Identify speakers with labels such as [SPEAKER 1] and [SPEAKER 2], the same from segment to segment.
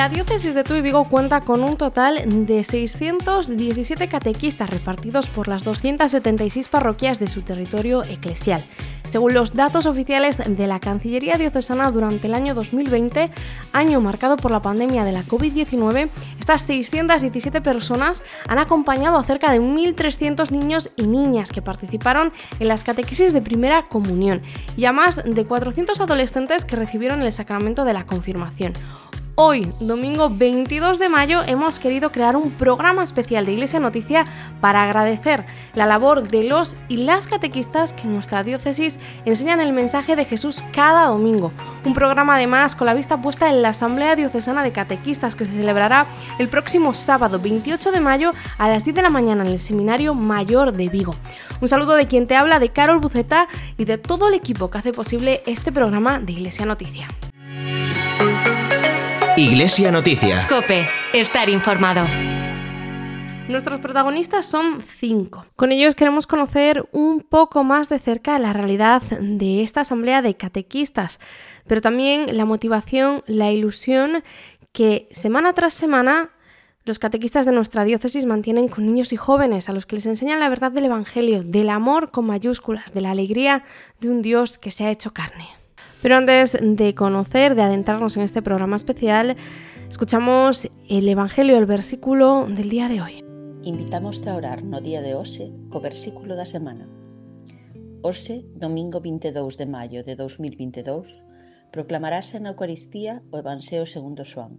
[SPEAKER 1] La diócesis de Tuy Vigo cuenta con un total de 617 catequistas repartidos por las 276 parroquias de su territorio eclesial. Según los datos oficiales de la Cancillería Diocesana durante el año 2020, año marcado por la pandemia de la COVID-19, estas 617 personas han acompañado a cerca de 1.300 niños y niñas que participaron en las catequesis de primera comunión y a más de 400 adolescentes que recibieron el sacramento de la confirmación. Hoy, domingo 22 de mayo, hemos querido crear un programa especial de Iglesia Noticia para agradecer la labor de los y las catequistas que en nuestra diócesis enseñan el mensaje de Jesús cada domingo. Un programa además con la vista puesta en la Asamblea Diocesana de Catequistas que se celebrará el próximo sábado 28 de mayo a las 10 de la mañana en el Seminario Mayor de Vigo. Un saludo de quien te habla, de Carol Buceta y de todo el equipo que hace posible este programa de Iglesia Noticia.
[SPEAKER 2] Iglesia Noticia.
[SPEAKER 3] Cope, estar informado.
[SPEAKER 1] Nuestros protagonistas son cinco. Con ellos queremos conocer un poco más de cerca la realidad de esta asamblea de catequistas, pero también la motivación, la ilusión que semana tras semana los catequistas de nuestra diócesis mantienen con niños y jóvenes a los que les enseñan la verdad del Evangelio, del amor con mayúsculas, de la alegría de un Dios que se ha hecho carne. Pero antes de conocer, de adentrarnos en este programa especial, escuchamos el Evangelio, el versículo del día de hoy.
[SPEAKER 4] Invitamos a orar no día de hoxe co versículo da semana. Hoxe, domingo 22 de maio de 2022, proclamarase na Eucaristía o Evangelio segundo Xoán,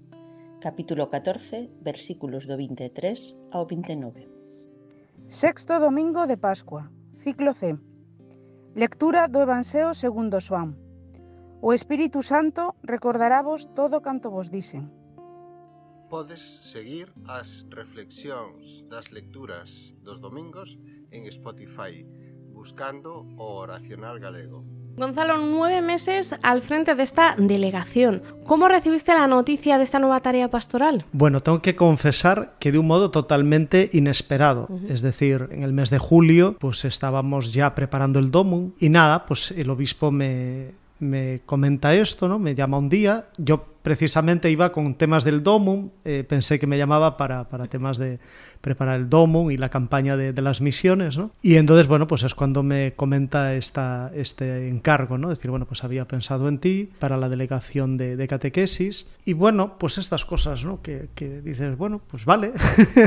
[SPEAKER 4] capítulo 14, versículos do 23 ao 29.
[SPEAKER 5] Sexto domingo de Pascua, ciclo C. Lectura do Evangelio segundo Xoán. O Espírito Santo recordaravos todo canto vos dixen.
[SPEAKER 6] Podes seguir as reflexións das lecturas dos domingos en Spotify, buscando o Oracional Galego.
[SPEAKER 1] Gonzalo, nueve meses al frente de esta delegación. ¿Cómo recibiste la noticia de esta nueva tarea pastoral?
[SPEAKER 7] Bueno, tengo que confesar que de un modo totalmente inesperado. Uh -huh. Es decir, en el mes de julio, pues estábamos ya preparando el domum y nada, pues el obispo me, me comenta esto, ¿no? Me llama un día, yo precisamente iba con temas del Domum, eh, pensé que me llamaba para, para temas de preparar el Domum y la campaña de, de, las misiones, ¿no? Y entonces, bueno, pues es cuando me comenta esta, este encargo, ¿no? Es decir, bueno, pues había pensado en ti para la delegación de, de catequesis y bueno, pues estas cosas, ¿no? Que, que dices, bueno, pues vale.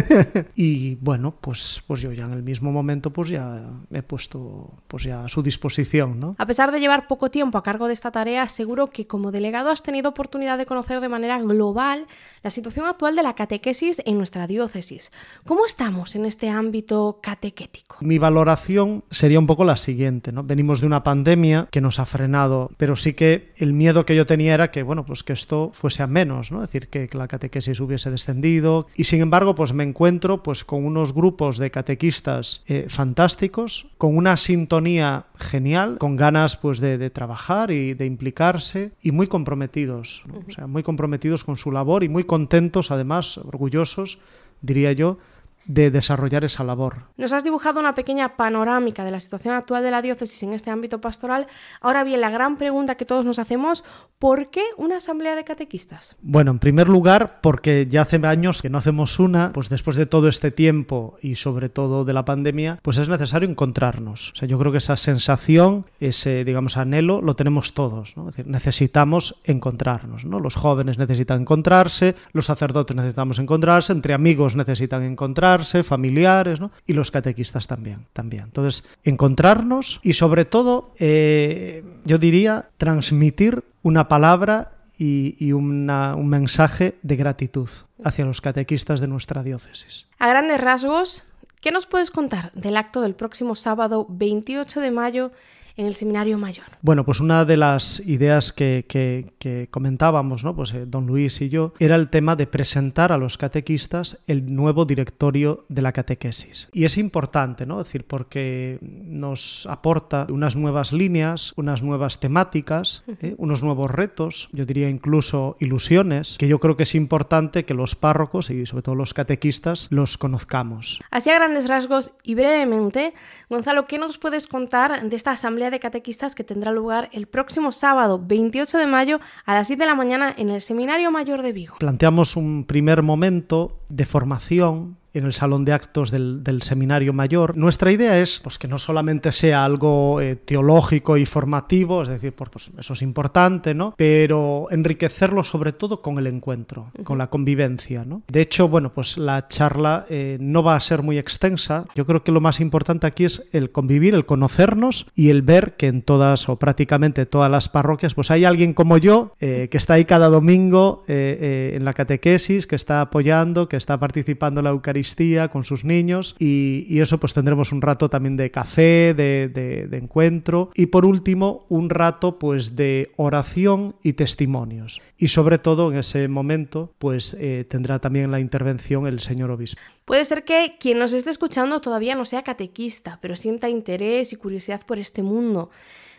[SPEAKER 7] y bueno, pues, pues yo ya en el mismo momento pues ya me he puesto pues ya a su disposición, ¿no?
[SPEAKER 1] A pesar de llevar poco tiempo a cargo de esta tarea, seguro que como delegado has tenido oportunidad de conocer de manera global la situación actual de la catequesis en nuestra diócesis. ¿Cómo estamos en este ámbito catequético?
[SPEAKER 7] Mi valoración sería un poco la siguiente, ¿no? Venimos de una pandemia que nos ha frenado, pero sí que el miedo que yo tenía era que, bueno, pues que esto fuese a menos, ¿no? Es decir, que la catequesis hubiese descendido y sin embargo, pues me encuentro pues con unos grupos de catequistas eh, fantásticos, con una sintonía genial, con ganas pues de, de trabajar y de implicarse y muy comprometidos, ¿no? o sea, muy comprometidos con su labor y muy contentos, además, orgullosos, diría yo, de desarrollar esa labor.
[SPEAKER 1] Nos has dibujado una pequeña panorámica de la situación actual de la diócesis en este ámbito pastoral. Ahora bien, la gran pregunta que todos nos hacemos, ¿por qué una asamblea de catequistas?
[SPEAKER 7] Bueno, en primer lugar, porque ya hace años que no hacemos una, pues después de todo este tiempo y sobre todo de la pandemia, pues es necesario encontrarnos. O sea, yo creo que esa sensación, ese, digamos, anhelo, lo tenemos todos, ¿no? Es decir, necesitamos encontrarnos, ¿no? Los jóvenes necesitan encontrarse, los sacerdotes necesitamos encontrarse, entre amigos necesitan encontrarse, familiares, y los catequistas también, también. Entonces, encontrarnos y sobre todo, eh, yo diría, transmitir una palabra y, un mensaje de gratitud hacia los catequistas de nuestra diócesis.
[SPEAKER 1] A grandes rasgos, ¿qué nos puedes contar del acto del próximo sábado 28 de mayo en el seminario mayor?
[SPEAKER 7] Bueno, pues una de las ideas que, que, que comentábamos, ¿no? pues eh, don Luis y yo, era el tema de presentar a los catequistas el nuevo directorio de la catequesis. Y es importante, ¿no? Es decir, porque nos aporta unas nuevas líneas, unas nuevas temáticas, ¿eh? unos nuevos retos, yo diría incluso ilusiones, que yo creo que es importante que los párrocos y sobre todo los catequistas los conozcamos.
[SPEAKER 1] Así a grandes rasgos y brevemente, Gonzalo, ¿qué nos puedes contar de esta asamblea de catequistas que tendrá lugar el próximo sábado 28 de mayo a las 10 de la mañana en el Seminario Mayor de Vigo?
[SPEAKER 7] Planteamos un primer momento de formación en el salón de actos del, del, seminario mayor. Nuestra idea es pues, que no solamente sea algo eh, teológico y formativo, es decir, pues, pues, eso es importante, ¿no? Pero enriquecerlo sobre todo con el encuentro, uh -huh. con la convivencia, ¿no? De hecho, bueno, pues la charla eh, no va a ser muy extensa. Yo creo que lo más importante aquí es el convivir, el conocernos y el ver que en todas o prácticamente todas las parroquias, pues hay alguien como yo eh, que está ahí cada domingo eh, en la catequesis, que está apoyando, que está participando en la Eucaristía con sus niños y, eso pues tendremos un rato también de café, de, encuentro y por último un rato pues de oración y testimonios y sobre todo en ese momento pues eh, tendrá también la intervención el señor obispo.
[SPEAKER 1] Puede ser que quien nos esté escuchando todavía no sea catequista, pero sienta interés y curiosidad por este mundo.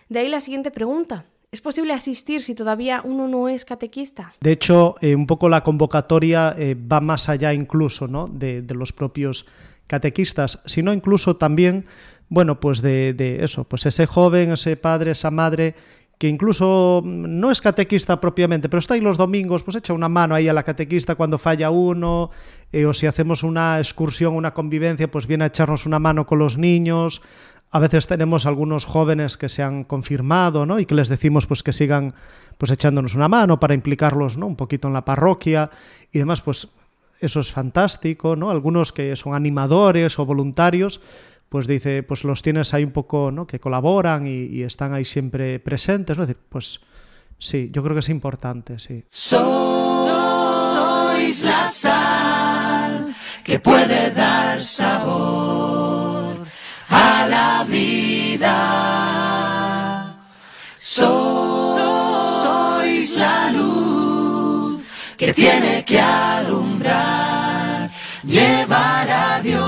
[SPEAKER 1] De ahí la siguiente pregunta. ¿Es posible asistir si todavía uno no es catequista?
[SPEAKER 7] De hecho, eh, un poco la convocatoria eh, va más allá incluso ¿no? de, los propios catequistas, sino incluso también, bueno, pues de, eso, pues ese joven, ese padre, esa madre que incluso no es catequista propiamente, pero está ahí los domingos, pues echa una mano ahí a la catequista cuando falla uno, eh, o si hacemos una excursión, una convivencia, pues viene a echarnos una mano con los niños, a veces tenemos algunos jóvenes que se han confirmado ¿no? y que les decimos pues, que sigan pues, echándonos una mano para implicarlos ¿no? un poquito en la parroquia y demás, pues eso es fantástico, ¿no? Algunos que son animadores o voluntarios, pues dice, pues los tienes ahí un poco, ¿no? Que colaboran y, y están ahí siempre presentes, ¿no? Es decir, pues sí, yo creo que es importante, sí.
[SPEAKER 8] Sois la sal que puede dar sabor vida. Sois la luz que tiene que alumbrar, llevar a Dios.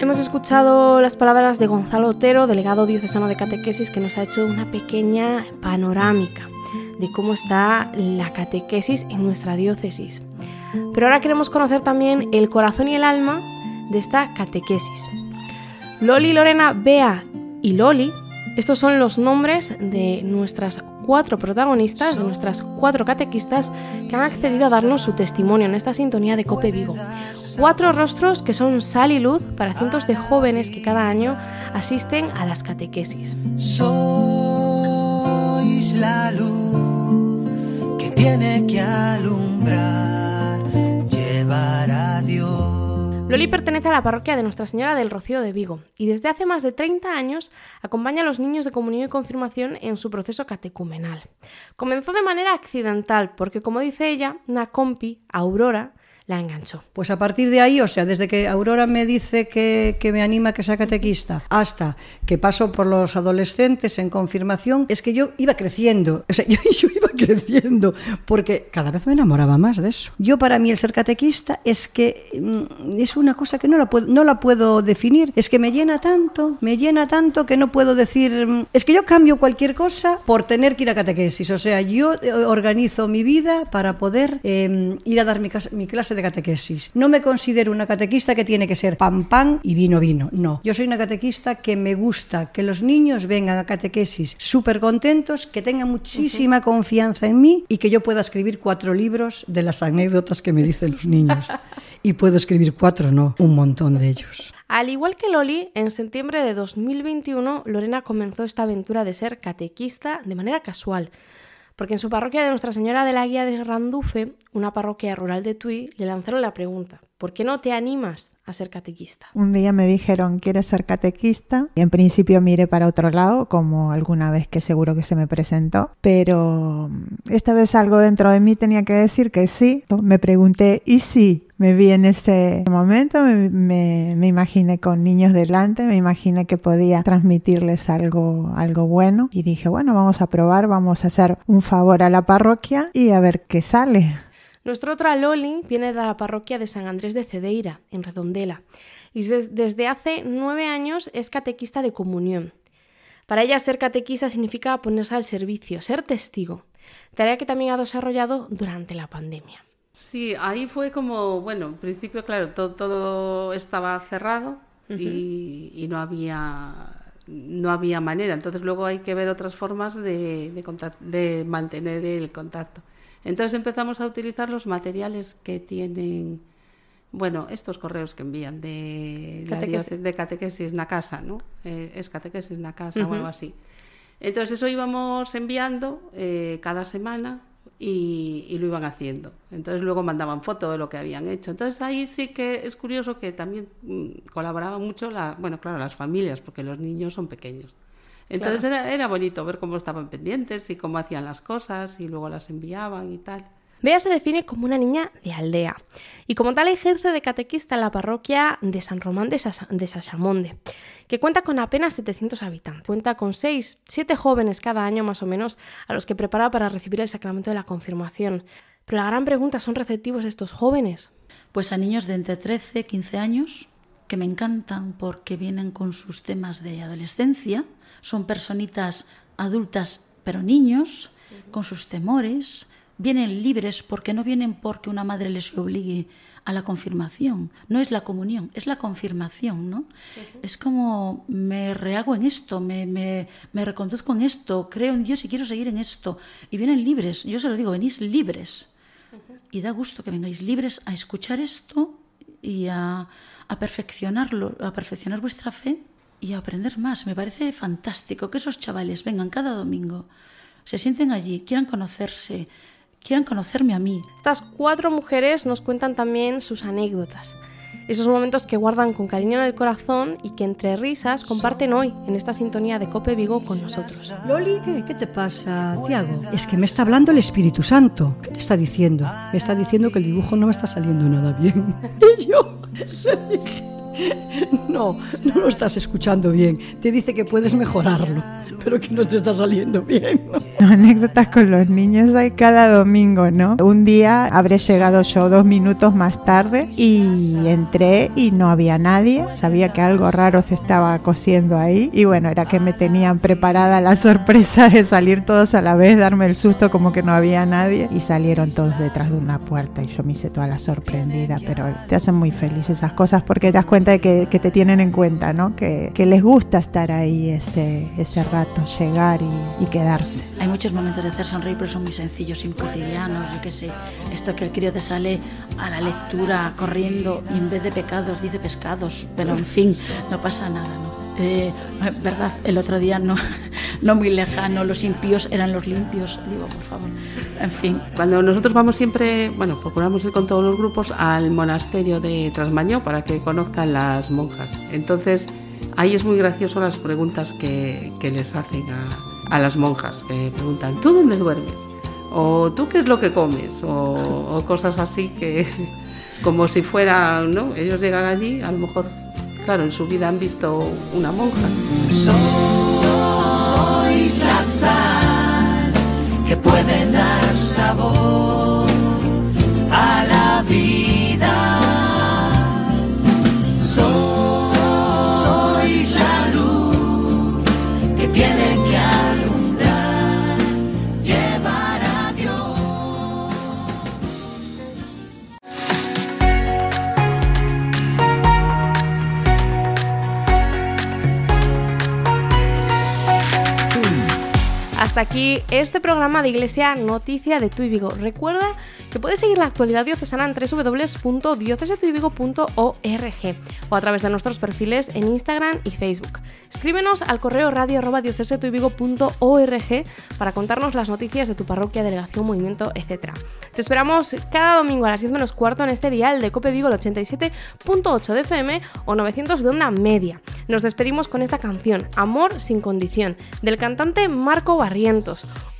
[SPEAKER 1] Hemos escuchado las palabras de Gonzalo Otero, delegado diocesano de catequesis, que nos ha hecho una pequeña panorámica de cómo está la catequesis en nuestra diócesis. Pero ahora queremos conocer también el corazón y el alma de esta catequesis. Loli, Lorena, Bea y Loli, estos son los nombres de nuestras cuatro protagonistas, de nuestras cuatro catequistas que han accedido a darnos su testimonio en esta sintonía de Cope Vigo. Cuatro rostros que son sal y luz para cientos de jóvenes que cada año asisten a las catequesis.
[SPEAKER 8] Sois la luz que tiene que alumbrar,
[SPEAKER 1] Loli pertenece a la parroquia de Nuestra Señora del Rocío de Vigo y desde hace más de 30 años acompaña a los niños de comunión y confirmación en su proceso catecumenal. Comenzó de manera accidental porque, como dice ella, una compi, Aurora, la enganchó.
[SPEAKER 9] Pues a partir de ahí, o sea, desde que Aurora me dice que, me anima que sea catequista hasta que paso por los adolescentes en confirmación, es que yo iba creciendo, o sea, yo, iba creciendo, porque cada vez me enamoraba más de eso. Yo para mí el ser catequista es que mm, es una cosa que no la, puedo, no la puedo definir, es que me llena tanto, me llena tanto que no puedo decir, mm, es que yo cambio cualquier cosa por tener que ir a catequesis, o sea, yo eh, organizo mi vida para poder eh, ir a dar mi, mi clase de catequesis. No me considero una catequista que tiene que ser pan pan y vino vino. No. Yo soy una catequista que me gusta que los niños vengan a catequesis súper contentos, que tengan muchísima uh -huh. confianza en mí y que yo pueda escribir cuatro libros de las anécdotas que me dicen los niños. y puedo escribir cuatro, no, un montón de ellos.
[SPEAKER 1] Al igual que Loli, en septiembre de 2021, Lorena comenzó esta aventura de ser catequista de manera casual porque en su parroquia de Nuestra Señora de la Guía de Randufe, una parroquia rural de Tui, le lanzaron la pregunta, ¿por qué no te animas a ser catequista?
[SPEAKER 10] Un día me dijeron, ¿quieres ser catequista? Y en principio miré para otro lado, como alguna vez que seguro que se me presentó, pero esta vez algo dentro de mí tenía que decir que sí. Me pregunté, ¿y sí? me vi en ese momento, me, me, me, imaginé con niños delante, me imaginé que podía transmitirles algo, algo bueno y dije, bueno, vamos a probar, vamos a hacer un favor a la parroquia y a ver qué sale.
[SPEAKER 1] Nuestra otra Loli viene de la parroquia de San Andrés de Cedeira, en Redondela, y desde hace nueve años es catequista de comunión. Para ella ser catequista significa ponerse al servicio, ser testigo, tarea que también ha desarrollado durante la pandemia.
[SPEAKER 11] Sí, ahí fue como, bueno, en principio, claro, todo, todo estaba cerrado y, y, no había no había manera. Entonces luego hay que ver otras formas de, de, de mantener el contacto. Entonces empezamos a utilizar los materiales que tienen, bueno, estos correos que envían de, catequesis. La de catequesis na casa, ¿no? Eh, es catequesis na casa uh -huh. o algo así. Entonces eso íbamos enviando eh, cada semana y, y, lo iban haciendo. Entonces luego mandaban foto de lo que habían hecho. Entonces ahí sí que es curioso que también mm, colaboraban mucho, la, bueno, claro, las familias, porque los niños son pequeños. Entonces claro. era, era bonito ver cómo estaban pendientes y cómo hacían las cosas y luego las enviaban y tal.
[SPEAKER 1] Bea se define como una niña de aldea y como tal ejerce de catequista en la parroquia de San Román de, Sas de Sasamonde, que cuenta con apenas 700 habitantes. Cuenta con 6, 7 jóvenes cada año más o menos a los que prepara para recibir el sacramento de la confirmación. Pero la gran pregunta, ¿son receptivos estos jóvenes?
[SPEAKER 12] Pues a niños de entre 13 y 15 años que me encantan porque vienen con sus temas de adolescencia, son personitas adultas pero niños, con sus temores, vienen libres porque no vienen porque una madre les obligue a la confirmación. No es la comunión, es la confirmación, ¿no? Uh -huh. Es como me rehago en esto, me, me, me, reconduzco en esto, creo en Dios y quiero seguir en esto. Y vienen libres, yo se lo digo, venís libres. Uh -huh. Y da gusto que vengáis libres a escuchar esto y a, a perfeccionarlo, a perfeccionar vuestra fe y a aprender más. Me parece fantástico que esos chavales vengan cada domingo, se sienten allí, quieran conocerse, quieran conocerme a mí.
[SPEAKER 1] Estas cuatro mujeres nos cuentan también sus anécdotas. Esos momentos que guardan con cariño en el corazón y que entre risas comparten hoy en esta sintonía de Cope Vigo con nosotros.
[SPEAKER 9] Loli, ¿qué, qué te pasa, Tiago? Es que me está hablando el Espíritu Santo. ¿Qué te está diciendo? Me está diciendo que el dibujo no me está saliendo nada bien. Y yo no, no lo estás escuchando bien. Te dice que puedes mejorarlo pero que no te está saliendo bien.
[SPEAKER 10] ¿no? Anécdotas con los niños hay cada domingo, ¿no? Un día habré llegado yo dos minutos más tarde y entré y no había nadie. Sabía que algo raro se estaba cosiendo ahí y bueno, era que me tenían preparada la sorpresa de salir todos a la vez, darme el susto como que no había nadie y salieron todos detrás de una puerta y yo me hice toda la sorprendida, pero te hacen muy feliz esas cosas porque te das cuenta de que, que te tienen en cuenta, ¿no? Que, que les gusta estar ahí ese, ese rato llegar y, y, quedarse.
[SPEAKER 12] Hay muchos momentos de hacer sonreír, pero son muy sencillos, muy cotidianos. Yo qué sé, esto que el crío te sale a la lectura corriendo y en vez de pecados dice pescados, pero en fin, no pasa nada, ¿no? Eh, verdad, el otro día no, no muy lejano, los impíos eran los limpios, digo, por favor, en fin.
[SPEAKER 11] Cuando nosotros vamos siempre, bueno, procuramos ir con todos los grupos al monasterio de Trasmañó para que conozcan las monjas. Entonces, Ahí es muy gracioso las preguntas que, que les hacen a, a, las monjas, que preguntan, ¿tú dónde duermes? O ¿tú qué es lo que comes? O, o cosas así que, como si fuera, ¿no? Ellos llegan allí, a lo mejor, claro, en su vida han visto una monja.
[SPEAKER 8] Sois la sal que puede dar sabor a la vida.
[SPEAKER 1] Hasta aquí este programa de Iglesia Noticia de Tu y Vigo. Recuerda que puedes seguir la actualidad diocesana en www.diocesetuivigo.org o a través de nuestros perfiles en Instagram y Facebook. Escríbenos al correo radio para contarnos las noticias de tu parroquia, delegación, movimiento, etc. Te esperamos cada domingo a las 10 menos cuarto en este dial de Cope Vigo el 87.8 de FM o 900 de onda media. Nos despedimos con esta canción, Amor sin condición, del cantante Marco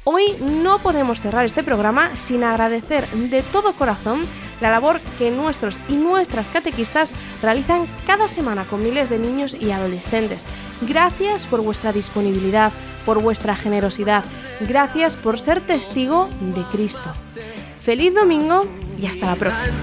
[SPEAKER 1] Hoy no podemos cerrar este programa sin agradecer de todo corazón la labor que nuestros y nuestras catequistas realizan cada semana con miles de niños y adolescentes. Gracias por vuestra disponibilidad, por vuestra generosidad. Gracias por ser testigo de Cristo. Feliz domingo y hasta la próxima.